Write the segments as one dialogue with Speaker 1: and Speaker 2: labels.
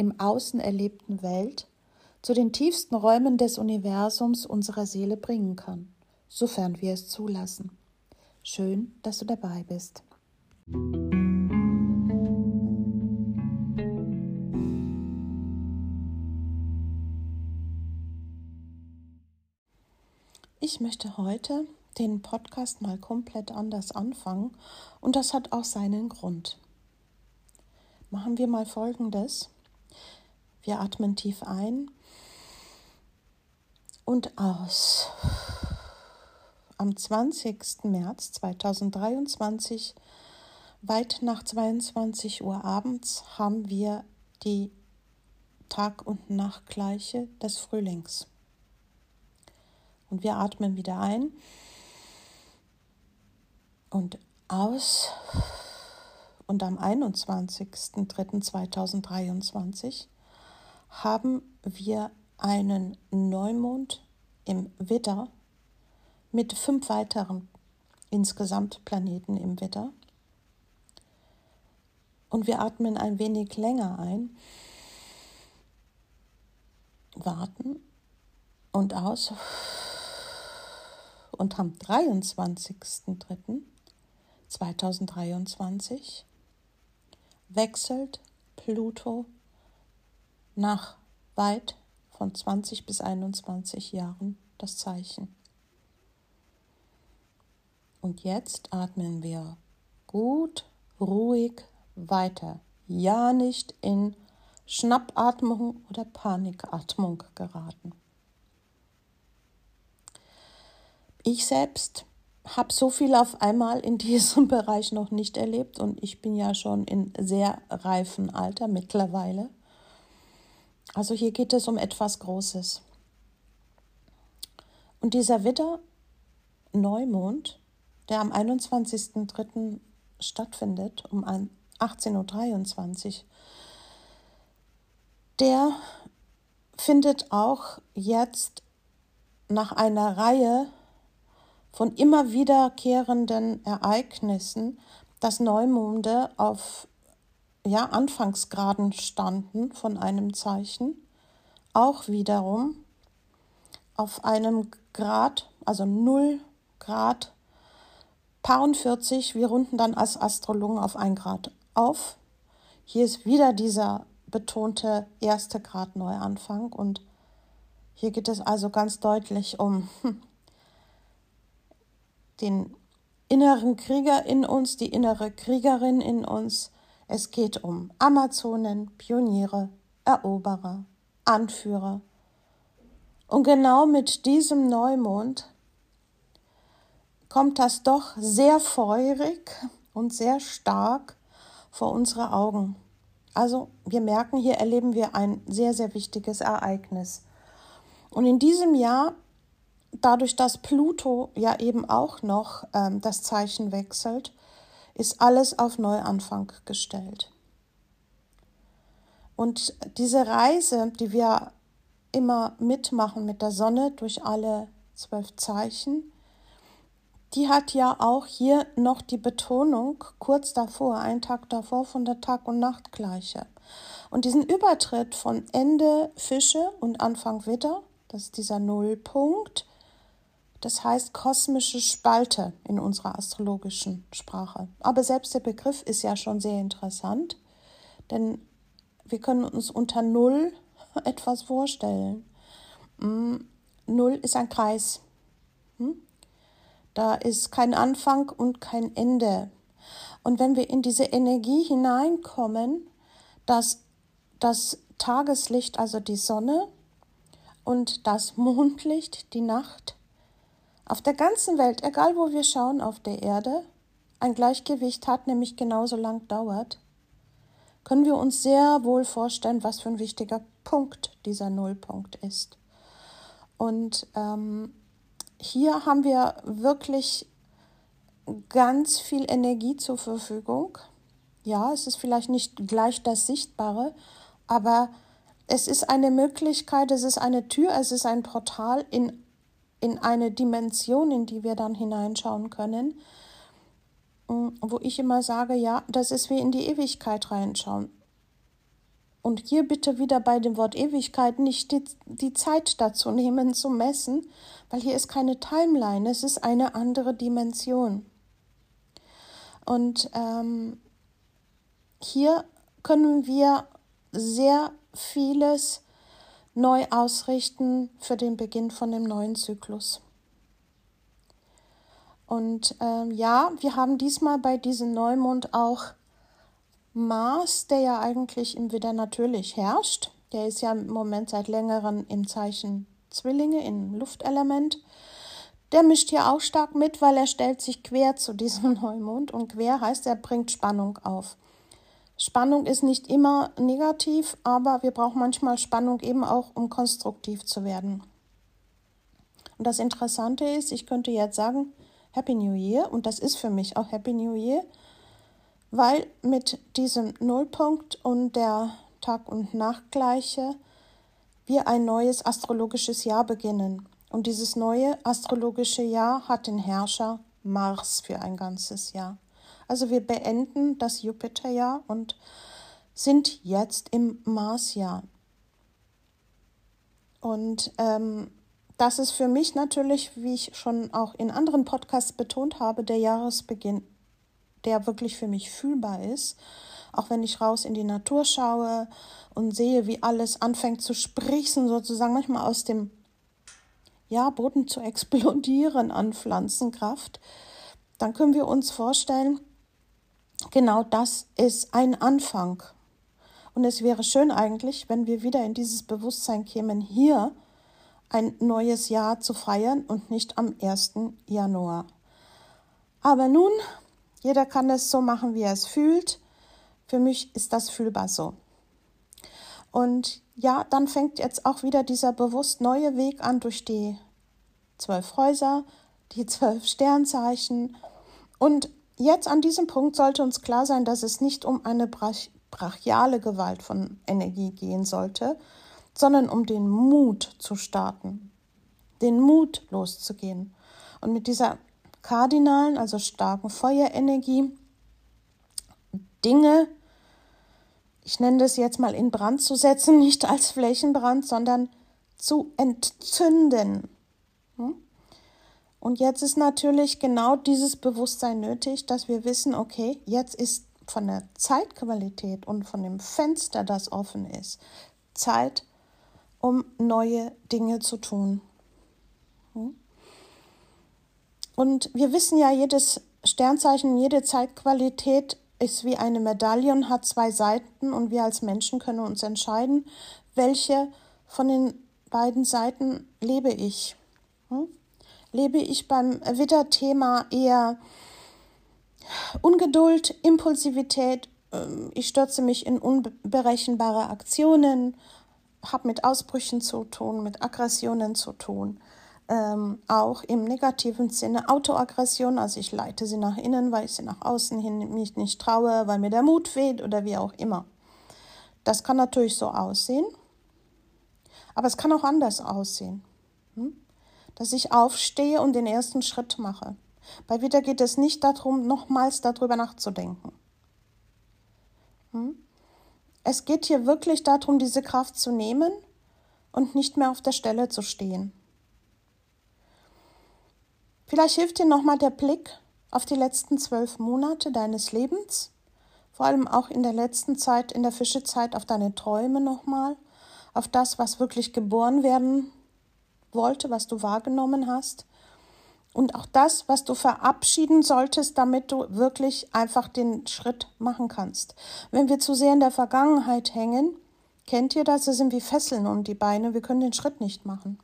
Speaker 1: im Außen erlebten Welt zu den tiefsten Räumen des Universums unserer Seele bringen kann, sofern wir es zulassen. Schön, dass du dabei bist. Ich möchte heute den Podcast mal komplett anders anfangen und das hat auch seinen Grund. Machen wir mal Folgendes. Wir atmen tief ein und aus. Am 20. März 2023, weit nach 22 Uhr abends, haben wir die Tag- und Nachtgleiche des Frühlings. Und wir atmen wieder ein und aus. Und am 21.03.2023 haben wir einen Neumond im Widder mit fünf weiteren insgesamt Planeten im Widder. Und wir atmen ein wenig länger ein, warten und aus und am 23.03.2023 wechselt Pluto nach weit von 20 bis 21 Jahren das Zeichen. Und jetzt atmen wir gut, ruhig weiter. Ja, nicht in Schnappatmung oder Panikatmung geraten. Ich selbst habe so viel auf einmal in diesem Bereich noch nicht erlebt und ich bin ja schon in sehr reifen Alter mittlerweile. Also hier geht es um etwas Großes. Und dieser Widder Neumond, der am 21.03. stattfindet, um 18.23 Uhr, der findet auch jetzt nach einer Reihe von immer wiederkehrenden Ereignissen, dass Neumonde auf ja, Anfangsgraden standen von einem Zeichen, auch wiederum auf einem Grad, also 0 Grad, Paar 40, wir runden dann als Astrologen auf ein Grad auf. Hier ist wieder dieser betonte erste Grad Neuanfang und hier geht es also ganz deutlich um den inneren Krieger in uns, die innere Kriegerin in uns. Es geht um Amazonen, Pioniere, Eroberer, Anführer. Und genau mit diesem Neumond kommt das doch sehr feurig und sehr stark vor unsere Augen. Also wir merken, hier erleben wir ein sehr, sehr wichtiges Ereignis. Und in diesem Jahr dadurch, dass Pluto ja eben auch noch ähm, das Zeichen wechselt, ist alles auf Neuanfang gestellt. Und diese Reise, die wir immer mitmachen mit der Sonne durch alle zwölf Zeichen, die hat ja auch hier noch die Betonung kurz davor, einen Tag davor von der Tag- und Nachtgleiche. Und diesen Übertritt von Ende Fische und Anfang Widder, das ist dieser Nullpunkt, das heißt kosmische Spalte in unserer astrologischen Sprache. Aber selbst der Begriff ist ja schon sehr interessant, denn wir können uns unter Null etwas vorstellen. Hm, Null ist ein Kreis. Hm? Da ist kein Anfang und kein Ende. Und wenn wir in diese Energie hineinkommen, dass das Tageslicht, also die Sonne, und das Mondlicht, die Nacht, auf der ganzen Welt, egal wo wir schauen auf der Erde, ein Gleichgewicht hat, nämlich genauso lang dauert, können wir uns sehr wohl vorstellen, was für ein wichtiger Punkt dieser Nullpunkt ist. Und ähm, hier haben wir wirklich ganz viel Energie zur Verfügung. Ja, es ist vielleicht nicht gleich das Sichtbare, aber es ist eine Möglichkeit, es ist eine Tür, es ist ein Portal in, in eine Dimension, in die wir dann hineinschauen können, mm, wo ich immer sage, ja, das ist wie in die Ewigkeit reinschauen. Und hier bitte wieder bei dem Wort Ewigkeit nicht die, die Zeit dazu nehmen zu messen, weil hier ist keine Timeline, es ist eine andere Dimension. Und ähm, hier können wir sehr vieles neu ausrichten für den Beginn von dem neuen Zyklus. Und ähm, ja, wir haben diesmal bei diesem Neumond auch Mars, der ja eigentlich im Widder natürlich herrscht. Der ist ja im Moment seit längerem im Zeichen Zwillinge, im Luftelement. Der mischt hier auch stark mit, weil er stellt sich quer zu diesem Neumond und quer heißt, er bringt Spannung auf. Spannung ist nicht immer negativ, aber wir brauchen manchmal Spannung eben auch, um konstruktiv zu werden. Und das Interessante ist, ich könnte jetzt sagen, Happy New Year, und das ist für mich auch Happy New Year, weil mit diesem Nullpunkt und der Tag- und Nachtgleiche wir ein neues astrologisches Jahr beginnen. Und dieses neue astrologische Jahr hat den Herrscher Mars für ein ganzes Jahr. Also wir beenden das Jupiterjahr und sind jetzt im Marsjahr. Und ähm, das ist für mich natürlich, wie ich schon auch in anderen Podcasts betont habe, der Jahresbeginn, der wirklich für mich fühlbar ist. Auch wenn ich raus in die Natur schaue und sehe, wie alles anfängt zu sprießen, sozusagen manchmal aus dem ja, Boden zu explodieren an Pflanzenkraft, dann können wir uns vorstellen, genau das ist ein Anfang. Und es wäre schön eigentlich, wenn wir wieder in dieses Bewusstsein kämen, hier ein neues Jahr zu feiern und nicht am 1. Januar. Aber nun, jeder kann es so machen, wie er es fühlt. Für mich ist das fühlbar so. Und ja, dann fängt jetzt auch wieder dieser bewusst neue Weg an durch die zwölf Häuser, die zwölf Sternzeichen. Und jetzt an diesem Punkt sollte uns klar sein, dass es nicht um eine brach brachiale Gewalt von Energie gehen sollte, sondern um den Mut zu starten, den Mut loszugehen. Und mit dieser kardinalen, also starken Feuerenergie, Dinge ich nenne das jetzt mal in Brand zu setzen, nicht als Flächenbrand, sondern zu entzünden. Und jetzt ist natürlich genau dieses Bewusstsein nötig, dass wir wissen, okay, jetzt ist von der Zeitqualität und von dem Fenster, das offen ist, Zeit, um neue Dinge zu tun. Hm? Und wir wissen ja, jedes Sternzeichen, jede Zeitqualität ist wie eine Medaille und hat zwei Seiten und wir als Menschen können uns entscheiden, welche von den beiden Seiten lebe ich. Hm? Lebe ich beim Widder-Thema eher Ungeduld, Impulsivität, ähm, ich stürze mich in unberechenbare Aktionen, habe mit Ausbrüchen zu tun, mit Aggressionen zu tun ähm, auch im negativen Sinne Autoaggression, also ich leite sie nach innen, weil ich sie nach außen hin mich nicht traue, weil mir der Mut fehlt oder wie auch immer. Das kann natürlich so aussehen, aber es kann auch anders aussehen. Hm? Dass ich aufstehe und den ersten Schritt mache. Bei Wieder geht es nicht darum, nochmals darüber nachzudenken. Hm? Es geht hier wirklich darum, diese Kraft zu nehmen und nicht mehr auf der Stelle zu stehen. Vielleicht hilft dir nochmal der Blick auf die letzten zwölf Monate deines Lebens, vor allem auch in der letzten Zeit, in der Fischezeit, auf deine Träume nochmal, auf das, was wirklich geboren werden wollte, was du wahrgenommen hast. Und auch das, was du verabschieden solltest, damit du wirklich einfach den Schritt machen kannst. Wenn wir zu sehr in der Vergangenheit hängen, kennt ihr das? Das sind wie Fesseln um die Beine. Wir können den Schritt nicht machen.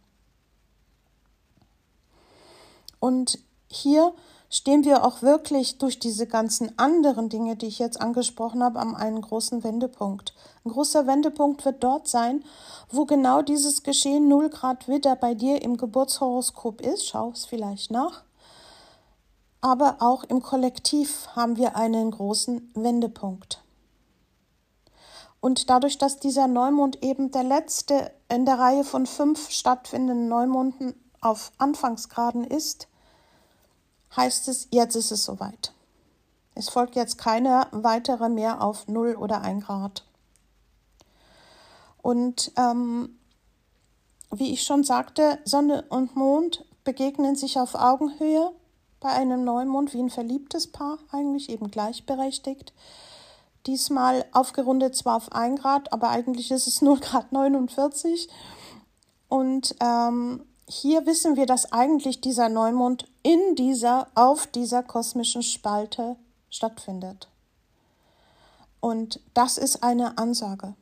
Speaker 1: Und hier stehen wir auch wirklich durch diese ganzen anderen Dinge, die ich jetzt angesprochen habe, an einem großen Wendepunkt. Ein großer Wendepunkt wird dort sein, wo genau dieses Geschehen 0 Grad Widder bei dir im Geburtshoroskop ist. Schau es vielleicht nach. Aber auch im Kollektiv haben wir einen großen Wendepunkt. Und dadurch, dass dieser Neumond eben der letzte in der Reihe von fünf stattfindenden Neumonden auf Anfangsgraden ist, heißt es, jetzt ist es soweit. Es folgt jetzt keine weitere mehr auf 0 oder 1 Grad. Und ähm, wie ich schon sagte, Sonne und Mond begegnen sich auf Augenhöhe bei einem Neumond wie ein verliebtes Paar, eigentlich eben gleichberechtigt. Diesmal aufgerundet zwar auf 1 Grad, aber eigentlich ist es 0 Grad 49. Und ähm, hier wissen wir, dass eigentlich dieser Neumond in dieser, auf dieser kosmischen Spalte stattfindet. Und das ist eine Ansage.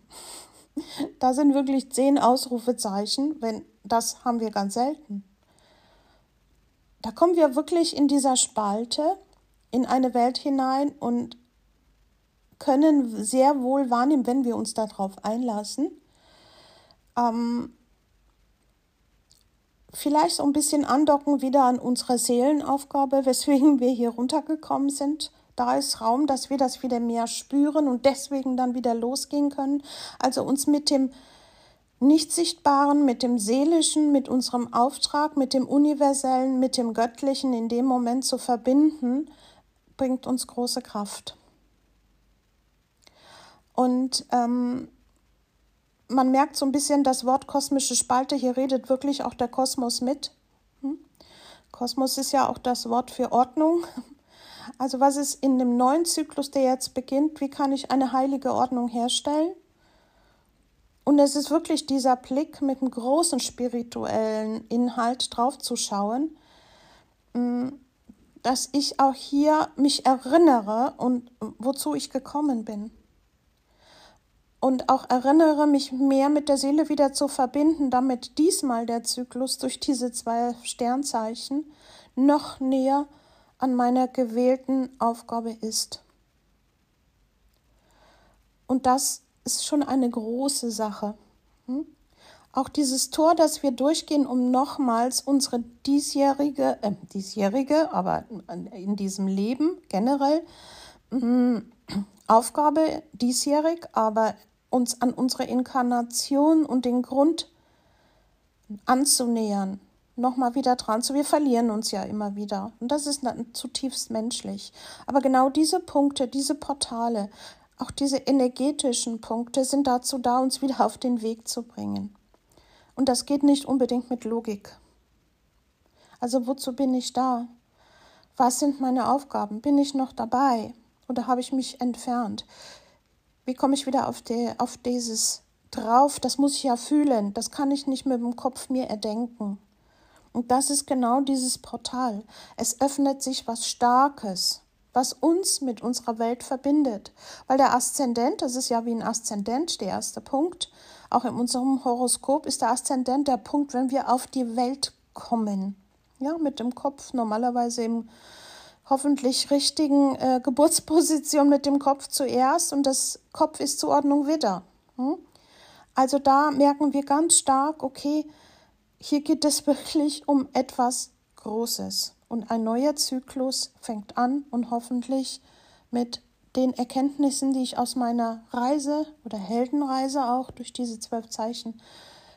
Speaker 1: Da sind wirklich zehn Ausrufezeichen, wenn das haben wir ganz selten. Da kommen wir wirklich in dieser Spalte in eine Welt hinein und können sehr wohl wahrnehmen, wenn wir uns darauf einlassen, ähm, vielleicht so ein bisschen andocken wieder an unsere Seelenaufgabe, weswegen wir hier runtergekommen sind. Da ist Raum, dass wir das wieder mehr spüren und deswegen dann wieder losgehen können. Also uns mit dem Nicht-Sichtbaren, mit dem Seelischen, mit unserem Auftrag, mit dem Universellen, mit dem Göttlichen in dem Moment zu verbinden, bringt uns große Kraft. Und ähm, man merkt so ein bisschen das Wort kosmische Spalte, hier redet wirklich auch der Kosmos mit. Hm? Kosmos ist ja auch das Wort für Ordnung. Also was ist in dem neuen Zyklus, der jetzt beginnt, wie kann ich eine heilige Ordnung herstellen? Und es ist wirklich dieser Blick mit einem großen spirituellen Inhalt draufzuschauen, hm, dass ich auch hier mich erinnere und wozu ich gekommen bin und auch erinnere mich mehr mit der Seele wieder zu verbinden, damit diesmal der Zyklus durch diese zwei Sternzeichen noch näher an meiner gewählten Aufgabe ist. Und das ist schon eine große Sache. Hm? Auch dieses Tor, das wir durchgehen, um nochmals unsere diesjährige, äh, diesjährige, aber in diesem Leben generell, äh, Aufgabe diesjährig, aber uns an unsere Inkarnation und den Grund anzunähern, nochmal wieder dran zu. Wir verlieren uns ja immer wieder. Und das ist zutiefst menschlich. Aber genau diese Punkte, diese Portale, auch diese energetischen Punkte sind dazu da, uns wieder auf den Weg zu bringen. Und das geht nicht unbedingt mit Logik. Also wozu bin ich da? Was sind meine Aufgaben? Bin ich noch dabei? Oder habe ich mich entfernt? Wie komme ich wieder auf, die, auf dieses drauf? Das muss ich ja fühlen. Das kann ich nicht mit dem Kopf mir erdenken. Und das ist genau dieses Portal. Es öffnet sich was Starkes, was uns mit unserer Welt verbindet. Weil der Aszendent, das ist ja wie ein Aszendent, der erste Punkt, auch in unserem Horoskop ist der Aszendent der Punkt, wenn wir auf die Welt kommen. Ja, mit dem Kopf normalerweise im hoffentlich richtigen äh, Geburtsposition mit dem Kopf zuerst und das Kopf ist Zuordnung Widder. Hm? Also da merken wir ganz stark, okay, hier geht es wirklich um etwas Großes. Und ein neuer Zyklus fängt an und hoffentlich mit den Erkenntnissen, die ich aus meiner Reise oder Heldenreise auch durch diese zwölf Zeichen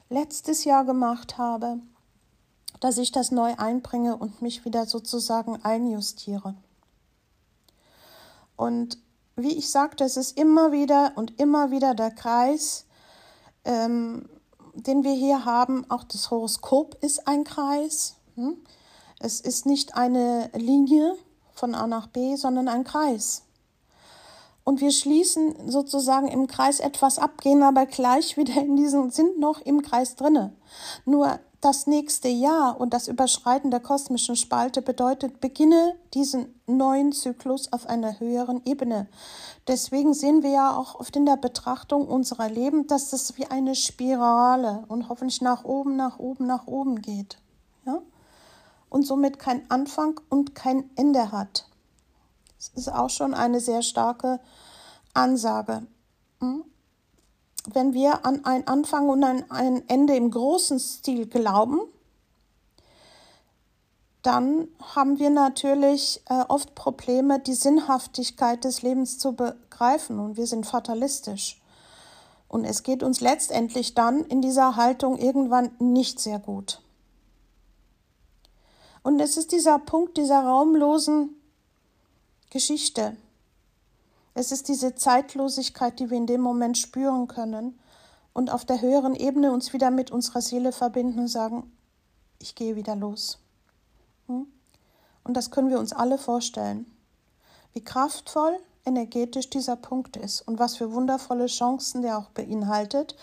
Speaker 1: letztes Jahr gemacht habe, dass ich das neu einbringe und mich wieder sozusagen einjustiere. Und wie ich sagte, es ist immer wieder und immer wieder der Kreis, ähm, den wir hier haben. Auch das Horoskop ist ein Kreis. Hm? Es ist nicht eine Linie von A nach B, sondern ein Kreis. Und wir schließen sozusagen im Kreis etwas ab, gehen aber gleich wieder in diesen, sind noch im Kreis drinne. Nur das nächste Jahr und das Überschreiten der kosmischen Spalte bedeutet, beginne diesen neuen Zyklus auf einer höheren Ebene. Deswegen sehen wir ja auch oft in der Betrachtung unserer Leben, dass das wie eine Spirale und hoffentlich nach oben, nach oben, nach oben geht. Ja? Und somit kein Anfang und kein Ende hat. Das ist auch schon eine sehr starke Ansage. Hm? Wenn wir an ein Anfang und an ein Ende im großen Stil glauben, dann haben wir natürlich äh, oft Probleme, die Sinnhaftigkeit des Lebens zu begreifen und wir sind fatalistisch. Und es geht uns letztendlich dann in dieser Haltung irgendwann nicht sehr gut. Und es ist dieser Punkt dieser raumlosen Geschichte, es ist diese Zeitlosigkeit, die wir in dem Moment spüren können und auf der höheren Ebene uns wieder mit unserer Seele verbinden und sagen, ich gehe wieder los. Hm? Und das können wir uns alle vorstellen. Wie kraftvoll, energetisch dieser Punkt ist und was für wundervolle Chancen der auch beinhaltet,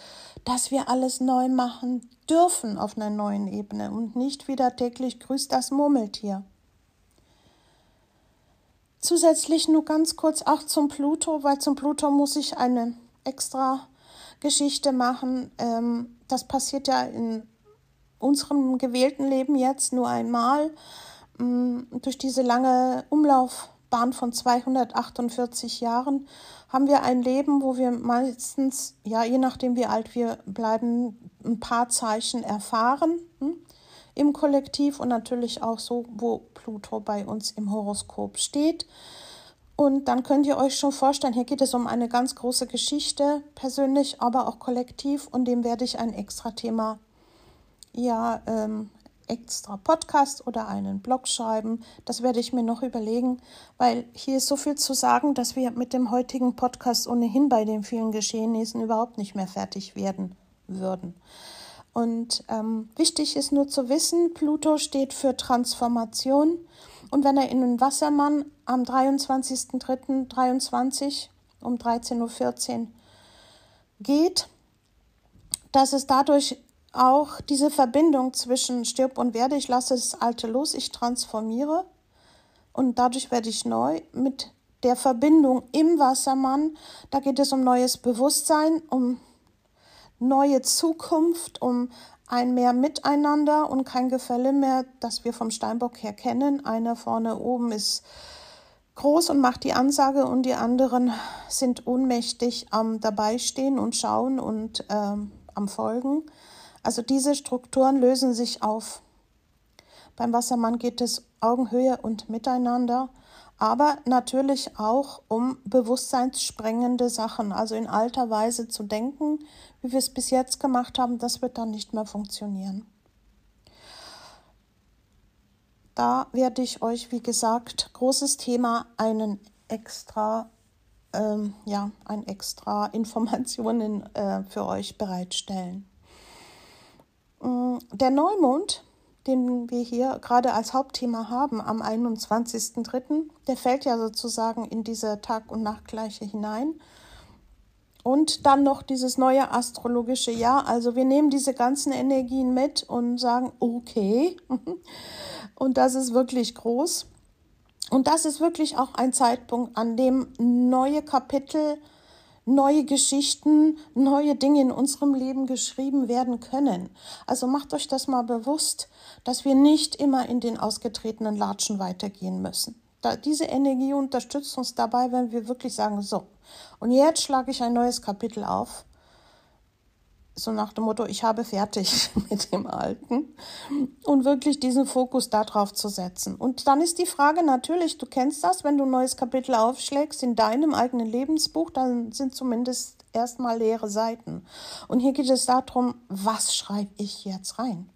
Speaker 1: dass wir alles neu machen dürfen auf einer neuen Ebene und nicht wieder täglich grüßt das Murmeltier. Zusätzlich nur ganz kurz auch zum Pluto, weil zum Pluto muss ich eine extra Geschichte machen. Ähm, das passiert ja in unserem gewählten Leben jetzt nur einmal ähm, durch diese lange Umlaufbahn von 248 Jahren haben wir ein Leben, wo wir meistens, ja, je nachdem wie alt wir bleiben, ein paar Zeichen erfahren. Im Kollektiv und natürlich auch so, wo Pluto bei uns im Horoskop steht. Und dann könnt ihr euch schon vorstellen, hier geht es um eine ganz große Geschichte, persönlich, aber auch kollektiv. Und dem werde ich ein extra Thema, ja, ähm, extra Podcast oder einen Blog schreiben. Das werde ich mir noch überlegen, weil hier ist so viel zu sagen, dass wir mit dem heutigen Podcast ohnehin bei den vielen Geschehnissen überhaupt nicht mehr fertig werden würden. Und ähm, wichtig ist nur zu wissen, Pluto steht für Transformation. Und wenn er in den Wassermann am 23.03.23 um 13.14 Uhr geht, dass es dadurch auch diese Verbindung zwischen stirb und werde, ich lasse das Alte los, ich transformiere und dadurch werde ich neu mit der Verbindung im Wassermann. Da geht es um neues Bewusstsein, um neue Zukunft, um ein mehr Miteinander und kein Gefälle mehr, das wir vom Steinbock her kennen. Einer vorne oben ist groß und macht die Ansage und die anderen sind ohnmächtig am Dabeistehen und schauen und ähm, am Folgen. Also diese Strukturen lösen sich auf. Beim Wassermann geht es Augenhöhe und Miteinander aber natürlich auch um bewusstseinssprengende Sachen, also in alter Weise zu denken, wie wir es bis jetzt gemacht haben, das wird dann nicht mehr funktionieren. Da werde ich euch, wie gesagt, großes Thema, einen extra, ähm, ja, ein extra Informationen äh, für euch bereitstellen. Mm, der Neumond den wir hier gerade als Hauptthema haben am 21.03., der fällt ja sozusagen in diese Tag- und Nachtgleiche hinein. Und dann noch dieses neue astrologische Jahr. Also wir nehmen diese ganzen Energien mit und sagen, okay. Und das ist wirklich groß. Und das ist wirklich auch ein Zeitpunkt, an dem neue Kapitel neue Geschichten, neue Dinge in unserem Leben geschrieben werden können. Also macht euch das mal bewusst, dass wir nicht immer in den ausgetretenen Latschen weitergehen müssen. Da, diese Energie unterstützt uns dabei, wenn wir wirklich sagen, so, und jetzt schlage ich ein neues Kapitel auf so nach dem Motto, ich habe fertig mit dem Alten und wirklich diesen Fokus darauf zu setzen. Und dann ist die Frage natürlich, du kennst das, wenn du ein neues Kapitel aufschlägst in deinem eigenen Lebensbuch, dann sind zumindest erstmal leere Seiten. Und hier geht es darum, was schreibe ich jetzt rein?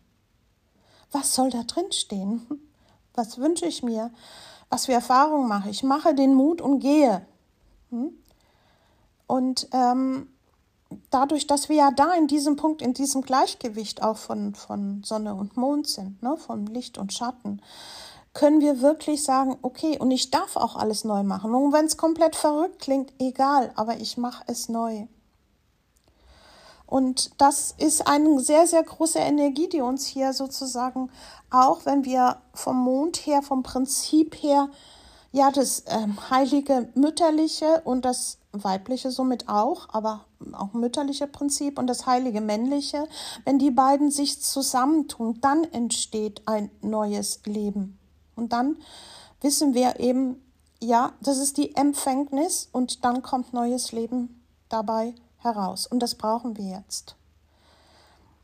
Speaker 1: Was soll da drin stehen? Was wünsche ich mir? Was für Erfahrungen mache ich? Mache den Mut und gehe. Hm? Und ähm, dadurch, dass wir ja da in diesem Punkt, in diesem Gleichgewicht auch von, von Sonne und Mond sind, ne, von Licht und Schatten, können wir wirklich sagen, okay, und ich darf auch alles neu machen. Und wenn es komplett verrückt klingt, egal, aber ich mache es neu. Und das ist eine sehr, sehr große Energie, die uns hier sozusagen auch, wenn wir vom Mond her, vom Prinzip her, ja, das ähm, heilige mütterliche und das weibliche somit auch, aber auch mütterliche Prinzip und das heilige männliche, wenn die beiden sich zusammentun, dann entsteht ein neues Leben. Und dann wissen wir eben, ja, das ist die Empfängnis und dann kommt neues Leben dabei heraus. Und das brauchen wir jetzt.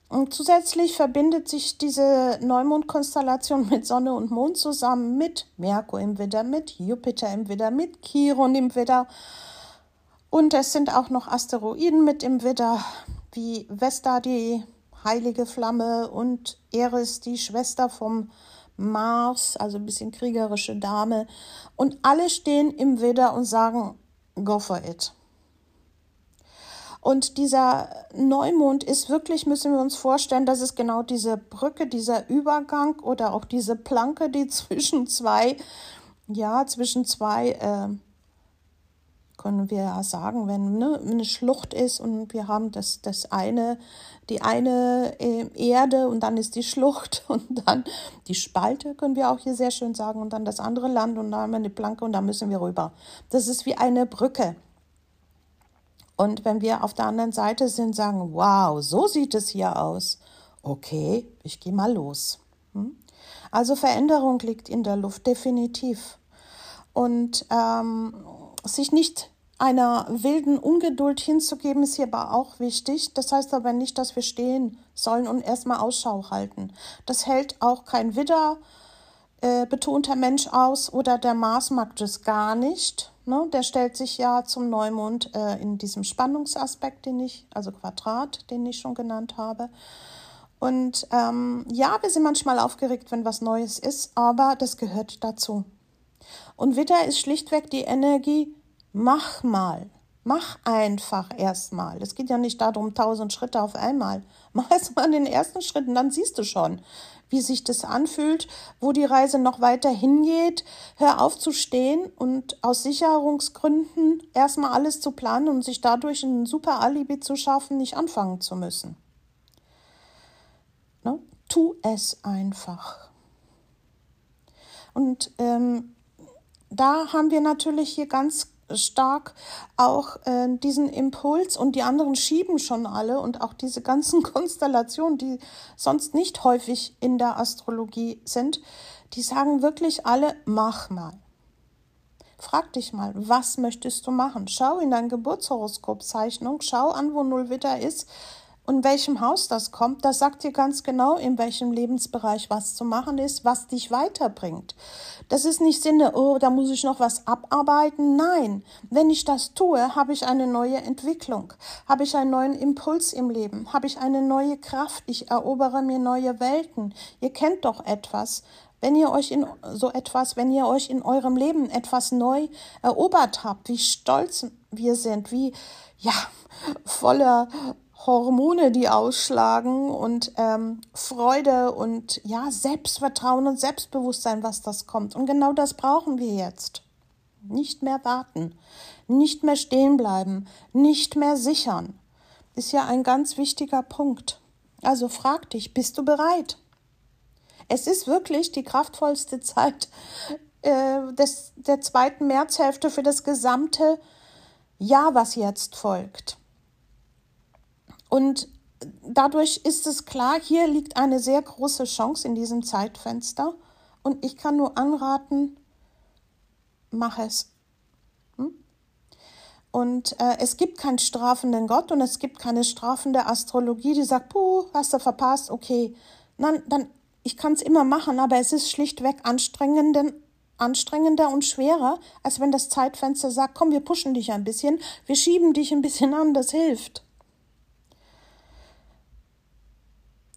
Speaker 1: Und zusätzlich verbindet sich diese Neumondkonstellation mit Sonne und Mond zusammen mit Merkur im Widder, mit Jupiter im Widder, mit Chiron im Widder. Und es sind auch noch Asteroiden mit im Widder, wie Vesta, die heilige Flamme, und Eris, die Schwester vom Mars, also ein bisschen kriegerische Dame. Und alle stehen im Widder und sagen, go for it. Und dieser Neumond ist wirklich, müssen wir uns vorstellen, dass es genau diese Brücke, dieser Übergang oder auch diese Planke, die zwischen zwei, ja, zwischen zwei, äh, können wir ja sagen, wenn ne, eine Schlucht ist und wir haben das, das eine, die eine äh, Erde und dann ist die Schlucht und dann die Spalte, können wir auch hier sehr schön sagen, und dann das andere Land und dann haben wir eine Planke und da müssen wir rüber. Das ist wie eine Brücke. Und wenn wir auf der anderen Seite sind, sagen, wow, so sieht es hier aus. Okay, ich gehe mal los. Hm? Also Veränderung liegt in der Luft, definitiv. Und ähm, sich nicht einer wilden Ungeduld hinzugeben, ist hier aber auch wichtig. Das heißt aber nicht, dass wir stehen sollen und erstmal Ausschau halten. Das hält auch kein Widder äh, betonter Mensch aus oder der Mars mag das gar nicht. Ne? Der stellt sich ja zum Neumond äh, in diesem Spannungsaspekt, den ich, also Quadrat, den ich schon genannt habe. Und ähm, ja, wir sind manchmal aufgeregt, wenn was Neues ist, aber das gehört dazu. Und Witter ist schlichtweg die Energie, mach mal. Mach einfach erstmal. Es geht ja nicht darum, tausend Schritte auf einmal. Mach erst mal den ersten Schritt und dann siehst du schon, wie sich das anfühlt, wo die Reise noch weiter hingeht. Hör auf zu stehen und aus Sicherungsgründen erstmal alles zu planen und sich dadurch ein super Alibi zu schaffen, nicht anfangen zu müssen. Ne? Tu es einfach. Und ähm, da haben wir natürlich hier ganz stark auch äh, diesen Impuls und die anderen schieben schon alle und auch diese ganzen Konstellationen, die sonst nicht häufig in der Astrologie sind, die sagen wirklich alle, mach mal. Frag dich mal, was möchtest du machen? Schau in dein Geburtshoroskopzeichnung, schau an, wo Nullwitter ist, und welchem Haus das kommt, das sagt dir ganz genau, in welchem Lebensbereich was zu machen ist, was dich weiterbringt. Das ist nicht Sinne, oh, da muss ich noch was abarbeiten. Nein, wenn ich das tue, habe ich eine neue Entwicklung, habe ich einen neuen Impuls im Leben, habe ich eine neue Kraft, ich erobere mir neue Welten. Ihr kennt doch etwas. Wenn ihr euch in so etwas, wenn ihr euch in eurem Leben etwas neu erobert habt, wie stolz wir sind, wie ja voller Hormone, die ausschlagen und ähm, Freude und ja, Selbstvertrauen und Selbstbewusstsein, was das kommt. Und genau das brauchen wir jetzt. Nicht mehr warten, nicht mehr stehen bleiben, nicht mehr sichern. Ist ja ein ganz wichtiger Punkt. Also frag dich, bist du bereit? Es ist wirklich die kraftvollste Zeit äh, des, der zweiten Märzhälfte für das gesamte Jahr, was jetzt folgt. Und dadurch ist es klar, hier liegt eine sehr große Chance in diesem Zeitfenster. Und ich kann nur anraten, mach es. Hm? Und äh, es gibt keinen strafenden Gott und es gibt keine strafende Astrologie, die sagt, puh, hast du verpasst, okay. Nein, dann, ich kann es immer machen, aber es ist schlichtweg anstrengender, anstrengender und schwerer, als wenn das Zeitfenster sagt, komm, wir pushen dich ein bisschen, wir schieben dich ein bisschen an, das hilft.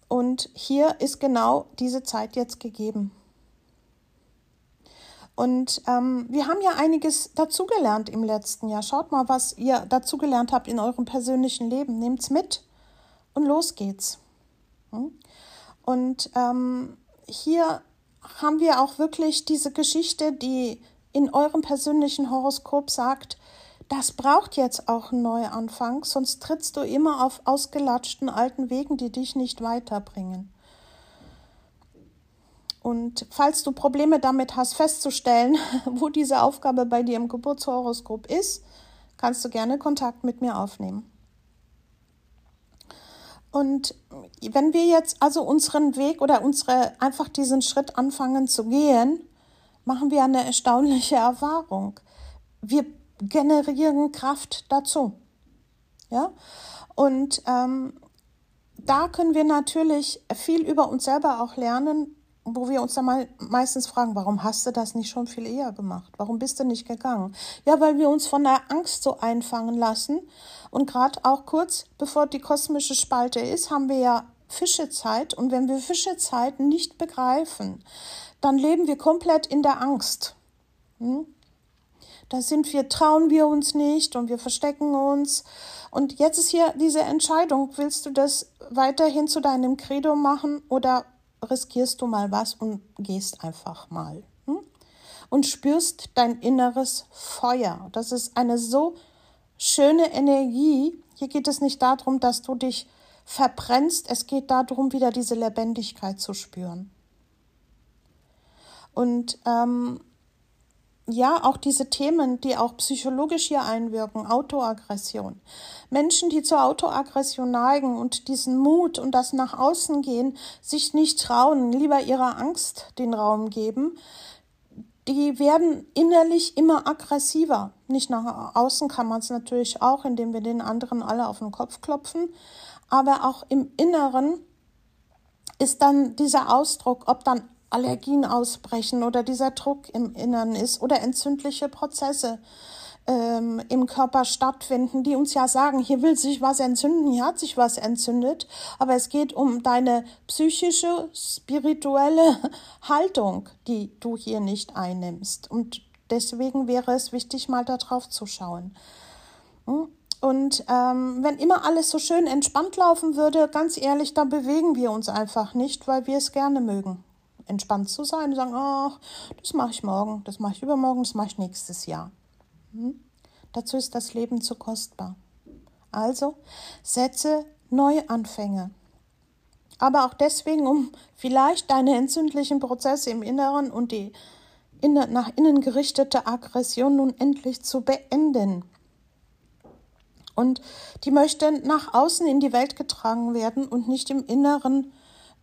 Speaker 1: Und hier ist genau diese Zeit jetzt gegeben. Und ähm, wir haben ja einiges dazugelernt im letzten Jahr. Schaut mal, was ihr dazugelernt habt in eurem persönlichen Leben. Nehmt's mit und los geht's. Hm? Und ähm, hier haben wir auch wirklich diese Geschichte, die in eurem persönlichen Horoskop sagt, das braucht jetzt auch einen Neuanfang, sonst trittst du immer auf ausgelatschten alten Wegen, die dich nicht weiterbringen. Und falls du Probleme damit hast, festzustellen, wo diese Aufgabe bei dir im Geburtshoroskop ist, kannst du gerne Kontakt mit mir aufnehmen. Und wenn wir jetzt also unseren Weg oder unsere einfach diesen Schritt anfangen zu gehen, machen wir eine erstaunliche Erfahrung. Wir generieren Kraft dazu. Ja? Und ähm, da können wir natürlich viel über uns selber auch lernen, wo wir uns dann mal meistens fragen, warum hast du das nicht schon viel eher gemacht? Warum bist du nicht gegangen? Ja, weil wir uns von der Angst so einfangen lassen. Und gerade auch kurz bevor die kosmische Spalte ist, haben wir ja Fischezeit. Und wenn wir Fischezeit nicht begreifen, dann leben wir komplett in der Angst. Hm? Da sind wir, trauen wir uns nicht und wir verstecken uns. Und jetzt ist hier diese Entscheidung, willst du das weiterhin zu deinem Credo machen oder riskierst du mal was und gehst einfach mal? Hm? Und spürst dein inneres Feuer. Das ist eine so schöne Energie. Hier geht es nicht darum, dass du dich verbrennst. Es geht darum, wieder diese Lebendigkeit zu spüren. Und ähm, ja, auch diese Themen, die auch psychologisch hier einwirken, Autoaggression. Menschen, die zur Autoaggression neigen und diesen Mut und das nach außen gehen, sich nicht trauen, lieber ihrer Angst den Raum geben, die werden innerlich immer aggressiver. Nicht nach außen kann man es natürlich auch, indem wir den anderen alle auf den Kopf klopfen, aber auch im Inneren ist dann dieser Ausdruck, ob dann Allergien ausbrechen oder dieser Druck im Innern ist oder entzündliche Prozesse ähm, im Körper stattfinden, die uns ja sagen, hier will sich was entzünden, hier hat sich was entzündet, aber es geht um deine psychische, spirituelle Haltung, die du hier nicht einnimmst. Und deswegen wäre es wichtig, mal darauf zu schauen. Hm? Und ähm, wenn immer alles so schön entspannt laufen würde, ganz ehrlich, dann bewegen wir uns einfach nicht, weil wir es gerne mögen entspannt zu sein und sagen, ach, das mache ich morgen, das mache ich übermorgen, das mache ich nächstes Jahr. Hm? Dazu ist das Leben zu kostbar. Also setze Neuanfänge. Aber auch deswegen, um vielleicht deine entzündlichen Prozesse im Inneren und die nach innen gerichtete Aggression nun endlich zu beenden. Und die möchte nach außen in die Welt getragen werden und nicht im Inneren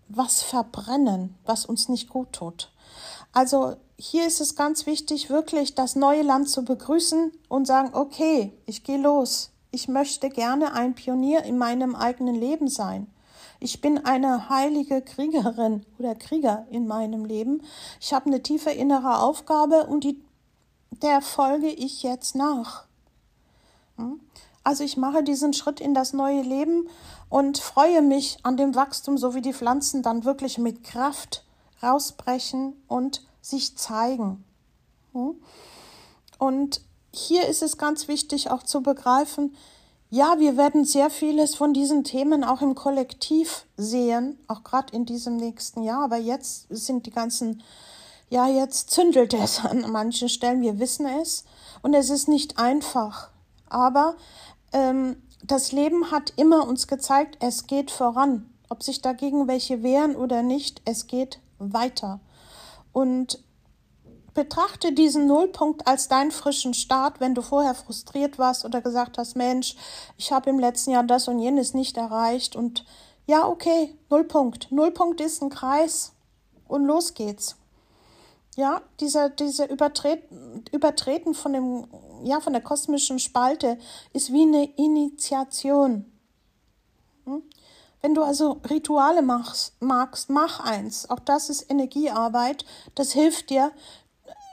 Speaker 1: was verbrennen, was uns nicht gut tut. Also hier ist es ganz wichtig, wirklich das neue Land zu begrüßen und sagen, okay, ich gehe los. Ich möchte gerne ein Pionier in meinem eigenen Leben sein. Ich bin eine heilige Kriegerin oder Krieger in meinem Leben. Ich habe eine tiefe innere Aufgabe und die, der folge ich jetzt nach. Hm? Also ich mache diesen Schritt in das neue Leben und freue mich an dem Wachstum, so wie die Pflanzen dann wirklich mit Kraft rausbrechen und sich zeigen. Hm? Und hier ist es ganz wichtig auch zu begreifen, ja, wir werden sehr vieles von diesen Themen auch im Kollektiv sehen, auch gerade in diesem nächsten Jahr. Aber jetzt sind die ganzen, ja, jetzt zündelt es an manchen Stellen. Wir wissen es und es ist nicht einfach. Aber ähm, das Leben hat immer uns gezeigt, es geht voran. Ob sich dagegen welche wehren oder nicht, es geht weiter. Und betrachte diesen Nullpunkt als deinen frischen Start, wenn du vorher frustriert warst oder gesagt hast, Mensch, ich habe im letzten Jahr das und jenes nicht erreicht und ja, okay, Nullpunkt. Nullpunkt ist ein Kreis und los geht's. Ja, dieser, diese Übertreten, Übertreten von dem, ja, von der kosmischen Spalte ist wie eine Initiation. Hm? Wenn du also Rituale machst, magst, mach eins. Auch das ist Energiearbeit. Das hilft dir,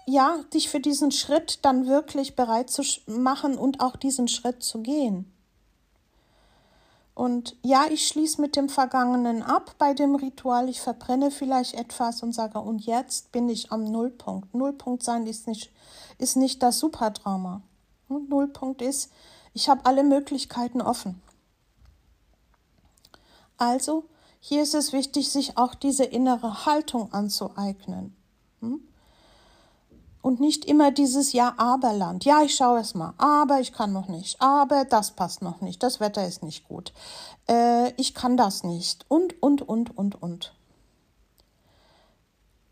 Speaker 1: ja, dich für diesen Schritt dann wirklich bereit zu machen und auch diesen Schritt zu gehen. Und ja, ich schließe mit dem Vergangenen ab bei dem Ritual. Ich verbrenne vielleicht etwas und sage, und jetzt bin ich am Nullpunkt. Nullpunkt sein ist nicht, ist nicht das Superdrama. Nullpunkt ist, ich habe alle Möglichkeiten offen. Also, hier ist es wichtig, sich auch diese innere Haltung anzueignen. Hm? Und nicht immer dieses Ja-Aber-Land. Ja, ich schaue es mal, aber ich kann noch nicht, aber das passt noch nicht, das Wetter ist nicht gut, äh, ich kann das nicht. Und, und, und, und, und.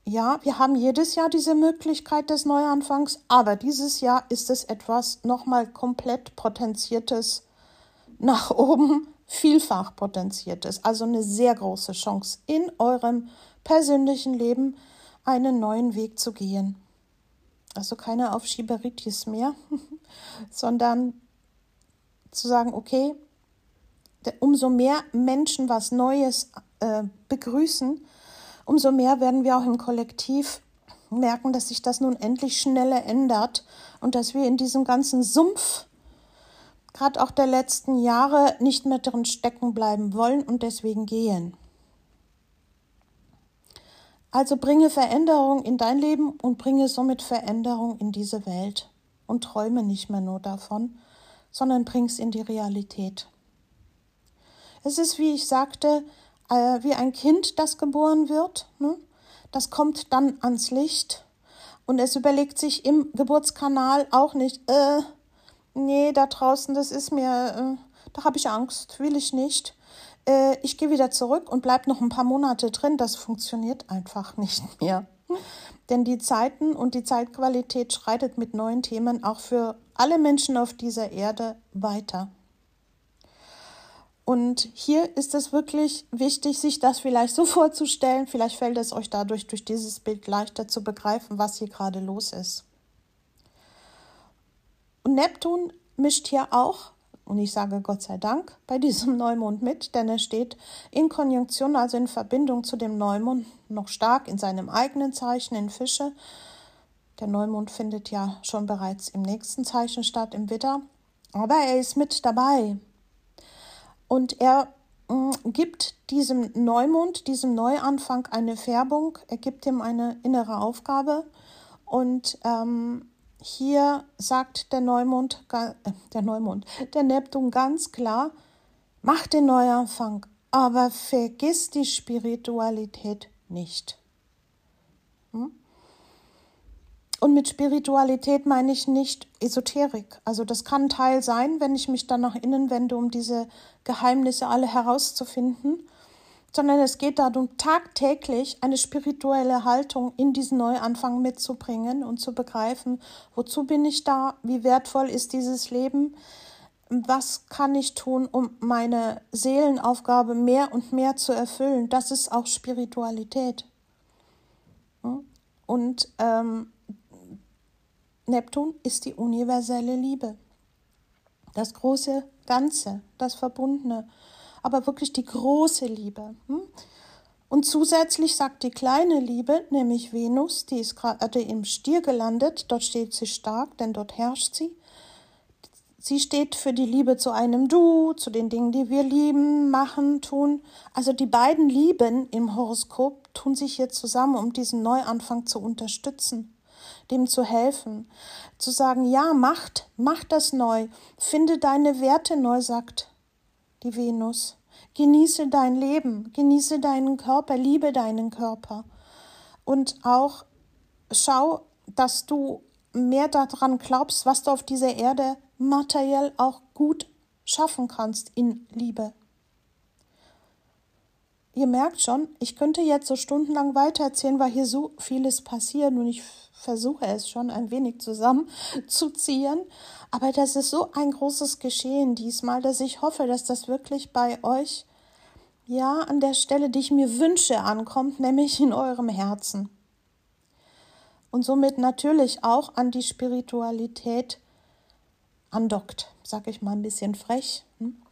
Speaker 1: Ja, wir haben jedes Jahr diese Möglichkeit des Neuanfangs, aber dieses Jahr ist es etwas nochmal komplett potenziertes nach oben, vielfach potenziertes, also eine sehr große Chance in eurem persönlichen Leben einen neuen Weg zu gehen. Also keine Aufschieberitis mehr, sondern zu sagen, okay, umso mehr Menschen was Neues äh, begrüßen, umso mehr werden wir auch im Kollektiv merken, dass sich das nun endlich schneller ändert und dass wir in diesem ganzen Sumpf, gerade auch der letzten Jahre, nicht mehr drin stecken bleiben wollen und deswegen gehen. Also bringe Veränderung in dein Leben und bringe somit Veränderung in diese Welt und träume nicht mehr nur davon, sondern bring's in die Realität. Es ist, wie ich sagte, äh, wie ein Kind, das geboren wird. Ne? Das kommt dann ans Licht und es überlegt sich im Geburtskanal auch nicht, äh, nee, da draußen, das ist mir, äh, da habe ich Angst, will ich nicht äh, ich gehe wieder zurück und bleibe noch ein paar Monate drin, das funktioniert einfach nicht mehr. Denn die Zeiten und die Zeitqualität schreitet mit neuen Themen auch für alle Menschen auf dieser Erde weiter. Und hier ist es wirklich wichtig, sich das vielleicht so vorzustellen. Vielleicht fällt es euch dadurch durch dieses Bild leichter zu begreifen, was hier gerade los ist. Und Neptun mischt hier auch und ich sage Gott sei Dank bei diesem Neumond mit, denn er steht in Konjunktion, also in Verbindung zu dem Neumond, noch stark in seinem eigenen Zeichen in Fische. Der Neumond findet ja schon bereits im nächsten Zeichen statt, im Widder. Aber er ist mit dabei. Und er mm, gibt diesem Neumond, diesem Neuanfang eine Färbung, er gibt ihm eine innere Aufgabe und ähm, hier sagt der Neumond, äh, der Neumond, der Neptun ganz klar, mach den Neuanfang, aber vergiss die Spiritualität nicht. Hm? Und mit Spiritualität meine ich nicht Esoterik. Also das kann Teil sein, wenn ich mich dann nach innen wende, um diese Geheimnisse alle herauszufinden sondern es geht darum, tagtäglich eine spirituelle Haltung in diesen Neuanfang mitzubringen und zu begreifen, wozu bin ich da, wie wertvoll ist dieses Leben, was kann ich tun, um meine Seelenaufgabe mehr und mehr zu erfüllen. Das ist auch Spiritualität. Und ähm, Neptun ist die universelle Liebe, das große Ganze, das Verbundene aber wirklich die große Liebe. Hm? Und zusätzlich sagt die kleine Liebe, nämlich Venus, die ist gerade im Stier gelandet, dort steht sie stark, denn dort herrscht sie. Sie steht für die Liebe zu einem Du, zu den Dingen, die wir lieben, machen, tun. Also die beiden Lieben im Horoskop tun sich hier zusammen, um diesen Neuanfang zu unterstützen, dem zu helfen, zu sagen, ja, macht, macht das neu, finde deine Werte neu, sagt die Venus. Genieße dein Leben, genieße deinen Körper, liebe deinen Körper. Und auch schau, dass du mehr daran glaubst, was du auf dieser Erde materiell auch gut schaffen kannst in Liebe. Ihr merkt schon, ich könnte jetzt so stundenlang weitererzählen, weil hier so vieles passiert und ich versuche es schon ein wenig zusammenzuziehen. Aber das ist so ein großes Geschehen diesmal, dass ich hoffe, dass das wirklich bei euch ja an der Stelle, die ich mir wünsche, ankommt, nämlich in eurem Herzen. Und somit natürlich auch an die Spiritualität andockt, sag ich mal ein bisschen frech. Hm?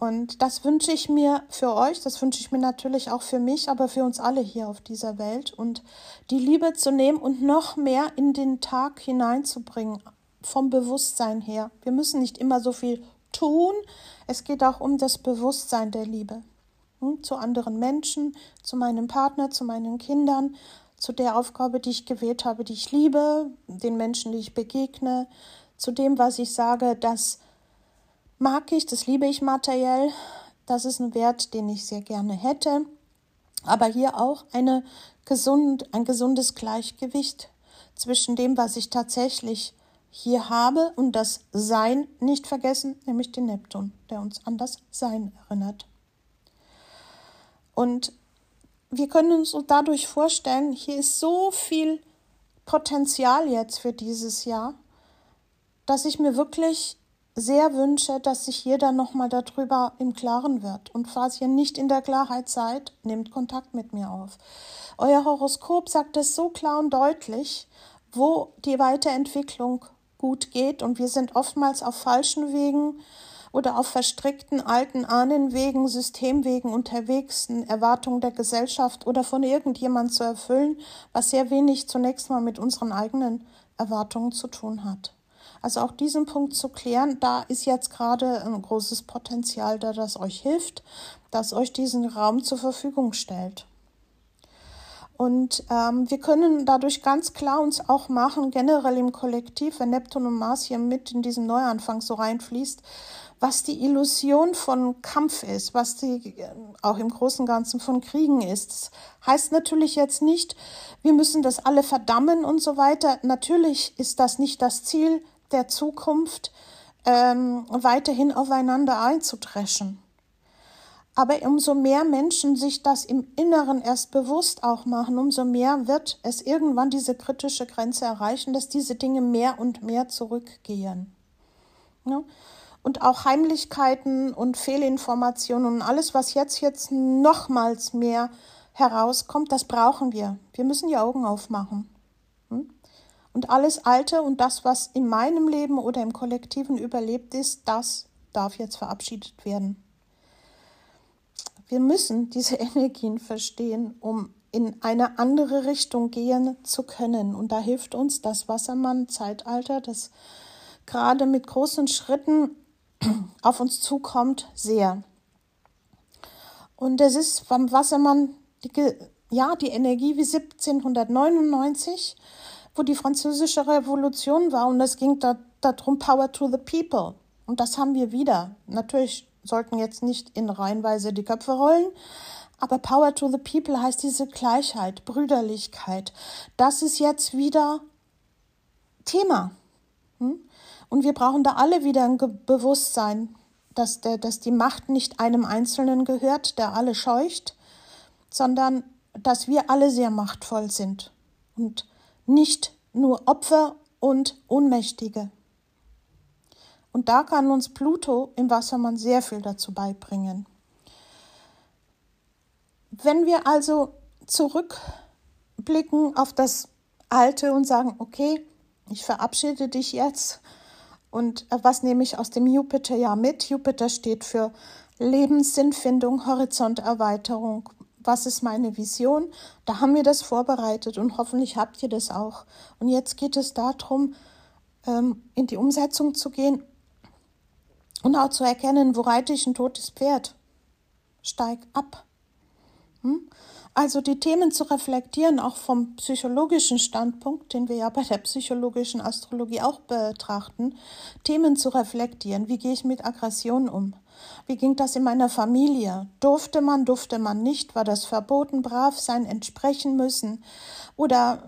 Speaker 1: Und das wünsche ich mir für euch, das wünsche ich mir natürlich auch für mich, aber für uns alle hier auf dieser Welt. Und die Liebe zu nehmen und noch mehr in den Tag hineinzubringen, vom Bewusstsein her. Wir müssen nicht immer so viel tun. Es geht auch um das Bewusstsein der Liebe. Hm? Zu anderen Menschen, zu meinem Partner, zu meinen Kindern, zu der Aufgabe, die ich gewählt habe, die ich liebe, den Menschen, die ich begegne, zu dem, was ich sage, das mag ich, das liebe ich materiell. Das ist ein Wert, den ich sehr gerne hätte. Aber hier auch eine gesund, ein gesundes Gleichgewicht zwischen dem, was ich tatsächlich hier habe und das Sein nicht vergessen, nämlich den Neptun, der uns an das Sein erinnert. Und wir können uns dadurch vorstellen, hier ist so viel Potenzial jetzt für dieses Jahr, dass ich mir wirklich sehr wünsche, dass sich jeder nochmal darüber im Klaren wird. Und falls ihr nicht in der Klarheit seid, nehmt Kontakt mit mir auf. Euer Horoskop sagt es so klar und deutlich, wo die Weiterentwicklung gut geht. Und wir sind oftmals auf falschen Wegen oder auf verstrickten alten Ahnenwegen, Systemwegen unterwegs, Erwartungen der Gesellschaft oder von irgendjemand zu erfüllen, was sehr wenig zunächst mal mit unseren eigenen Erwartungen zu tun hat. Also auch diesen Punkt zu klären, da ist jetzt gerade ein großes Potenzial da, das euch hilft, das euch diesen Raum zur Verfügung stellt. Und ähm, wir können dadurch ganz klar uns auch machen, generell im Kollektiv, wenn Neptun und Mars hier mit in diesen Neuanfang so reinfließt, was die Illusion von Kampf ist, was die äh, auch im Großen und Ganzen von Kriegen ist. Das heißt natürlich jetzt nicht, wir müssen das alle verdammen und so weiter. Natürlich ist das nicht das Ziel der Zukunft, ähm, weiterhin aufeinander einzudreschen. Aber umso mehr Menschen sich das im Inneren erst bewusst auch machen, umso mehr wird es irgendwann diese kritische Grenze erreichen, dass diese Dinge mehr und mehr zurückgehen. Ja? Und auch Heimlichkeiten und Fehlinformationen und alles, was jetzt, jetzt nochmals mehr herauskommt, das brauchen wir. Wir müssen die Augen aufmachen. Und alles Alte und das, was in meinem Leben oder im Kollektiven überlebt ist, das darf jetzt verabschiedet werden. Wir müssen diese Energien verstehen, um in eine andere Richtung gehen zu können. Und da hilft uns das Wassermann-Zeitalter, das gerade mit großen Schritten auf uns zukommt, sehr. Und es ist vom Wassermann die, ja, die Energie wie 1799, wo die französische Revolution war und es ging da, darum, Power to the People. Und das haben wir wieder. Natürlich sollten jetzt nicht in Reihenweise die Köpfe rollen. Aber Power to the People heißt diese Gleichheit, Brüderlichkeit. Das ist jetzt wieder Thema. Hm? Und wir brauchen da alle wieder ein Bewusstsein, dass, der, dass die Macht nicht einem Einzelnen gehört, der alle scheucht, sondern dass wir alle sehr machtvoll sind und nicht nur Opfer und Ohnmächtige. Und da kann uns Pluto im Wassermann sehr viel dazu beibringen. Wenn wir also zurückblicken auf das Alte und sagen, okay, ich verabschiede dich jetzt. Und äh, was nehme ich aus dem Jupiter-Jahr mit? Jupiter steht für Lebenssinnfindung, Horizonterweiterung. Was ist meine Vision? Da haben wir das vorbereitet und hoffentlich habt ihr das auch. Und jetzt geht es darum, ähm, in die Umsetzung zu gehen und auch zu erkennen, wo reite ich ein totes Pferd? Steig ab. Hm? Also die Themen zu reflektieren, auch vom psychologischen Standpunkt, den wir ja bei der psychologischen Astrologie auch betrachten, Themen zu reflektieren. Wie gehe ich mit Aggression um? Wie ging das in meiner Familie? Durfte man, durfte man nicht? War das verboten? Brav sein, entsprechen müssen? Oder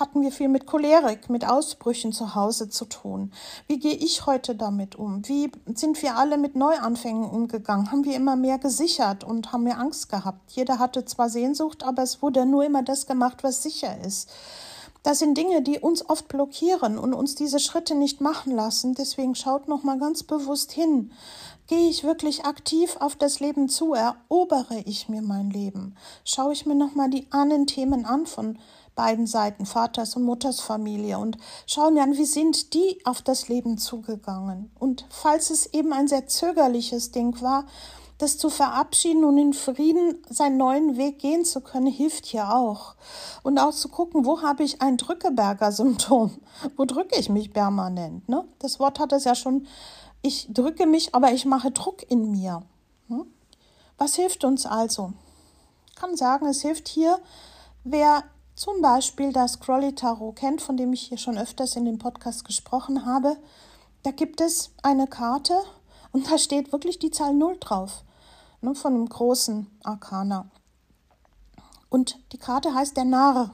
Speaker 1: hatten wir viel mit Cholerik, mit Ausbrüchen zu Hause zu tun. Wie gehe ich heute damit um? Wie sind wir alle mit Neuanfängen umgegangen? Haben wir immer mehr gesichert und haben wir Angst gehabt? Jeder hatte zwar Sehnsucht, aber es wurde nur immer das gemacht, was sicher ist. Das sind Dinge, die uns oft blockieren und uns diese Schritte nicht machen lassen. Deswegen schaut noch mal ganz bewusst hin. Gehe ich wirklich aktiv auf das Leben zu? Erobere ich mir mein Leben? Schaue ich mir noch mal die Ahnenthemen an von beiden Seiten, Vaters und Mutters Familie und schauen mir an, wie sind die auf das Leben zugegangen. Und falls es eben ein sehr zögerliches Ding war, das zu verabschieden und in Frieden seinen neuen Weg gehen zu können, hilft hier auch. Und auch zu gucken, wo habe ich ein Drückeberger-Symptom? Wo drücke ich mich permanent? Ne? Das Wort hat es ja schon. Ich drücke mich, aber ich mache Druck in mir. Hm? Was hilft uns also? Ich kann sagen, es hilft hier, wer zum Beispiel das Crowley Tarot kennt, von dem ich hier schon öfters in dem Podcast gesprochen habe. Da gibt es eine Karte und da steht wirklich die Zahl 0 drauf, ne, von einem großen Arkana. Und die Karte heißt der Narr.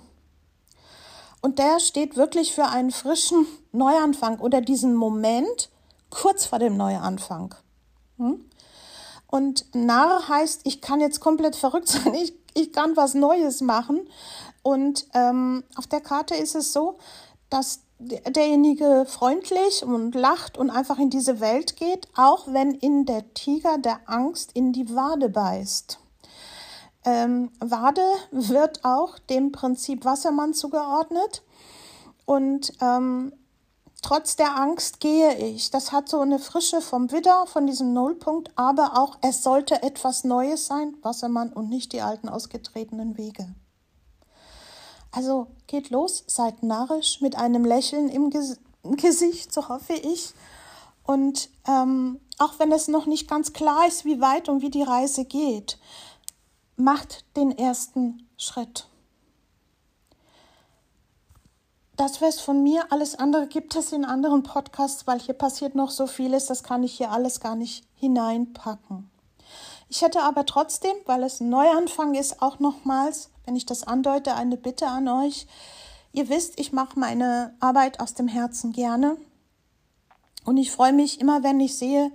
Speaker 1: Und der steht wirklich für einen frischen Neuanfang oder diesen Moment kurz vor dem Neuanfang. Hm? Und Narr heißt, ich kann jetzt komplett verrückt sein, ich, ich kann was Neues machen. Und ähm, auf der Karte ist es so, dass derjenige freundlich und lacht und einfach in diese Welt geht, auch wenn in der Tiger der Angst in die Wade beißt. Ähm, Wade wird auch dem Prinzip Wassermann zugeordnet und ähm, trotz der Angst gehe ich. Das hat so eine Frische vom Widder, von diesem Nullpunkt, aber auch es sollte etwas Neues sein, Wassermann und nicht die alten ausgetretenen Wege. Also geht los, seid narrisch mit einem Lächeln im Ges Gesicht, so hoffe ich. Und ähm, auch wenn es noch nicht ganz klar ist, wie weit und wie die Reise geht, macht den ersten Schritt. Das wäre es von mir. Alles andere gibt es in anderen Podcasts, weil hier passiert noch so vieles, das kann ich hier alles gar nicht hineinpacken. Ich hätte aber trotzdem, weil es ein Neuanfang ist, auch nochmals, wenn ich das andeute, eine Bitte an euch. Ihr wisst, ich mache meine Arbeit aus dem Herzen gerne. Und ich freue mich immer, wenn ich sehe,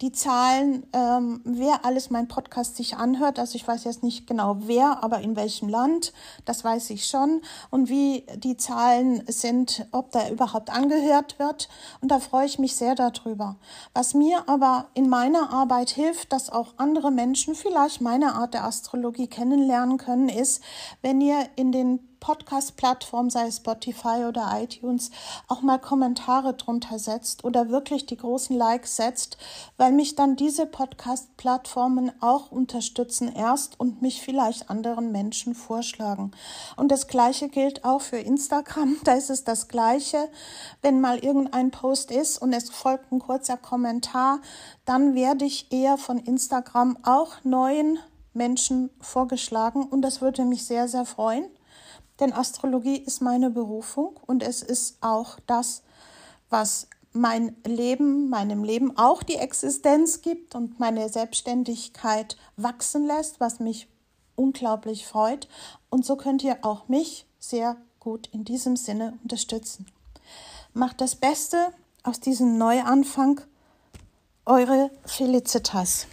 Speaker 1: die Zahlen, ähm, wer alles mein Podcast sich anhört. Also ich weiß jetzt nicht genau wer, aber in welchem Land, das weiß ich schon. Und wie die Zahlen sind, ob da überhaupt angehört wird. Und da freue ich mich sehr darüber. Was mir aber in meiner Arbeit hilft, dass auch andere Menschen vielleicht meine Art der Astrologie kennenlernen können, ist, wenn ihr in den Podcast-Plattform, sei es Spotify oder iTunes, auch mal Kommentare drunter setzt oder wirklich die großen Likes setzt, weil mich dann diese Podcast-Plattformen auch unterstützen erst und mich vielleicht anderen Menschen vorschlagen. Und das Gleiche gilt auch für Instagram. Da ist es das Gleiche. Wenn mal irgendein Post ist und es folgt ein kurzer Kommentar, dann werde ich eher von Instagram auch neuen Menschen vorgeschlagen und das würde mich sehr, sehr freuen denn Astrologie ist meine Berufung und es ist auch das, was mein Leben, meinem Leben auch die Existenz gibt und meine Selbstständigkeit wachsen lässt, was mich unglaublich freut. Und so könnt ihr auch mich sehr gut in diesem Sinne unterstützen. Macht das Beste aus diesem Neuanfang. Eure Felicitas.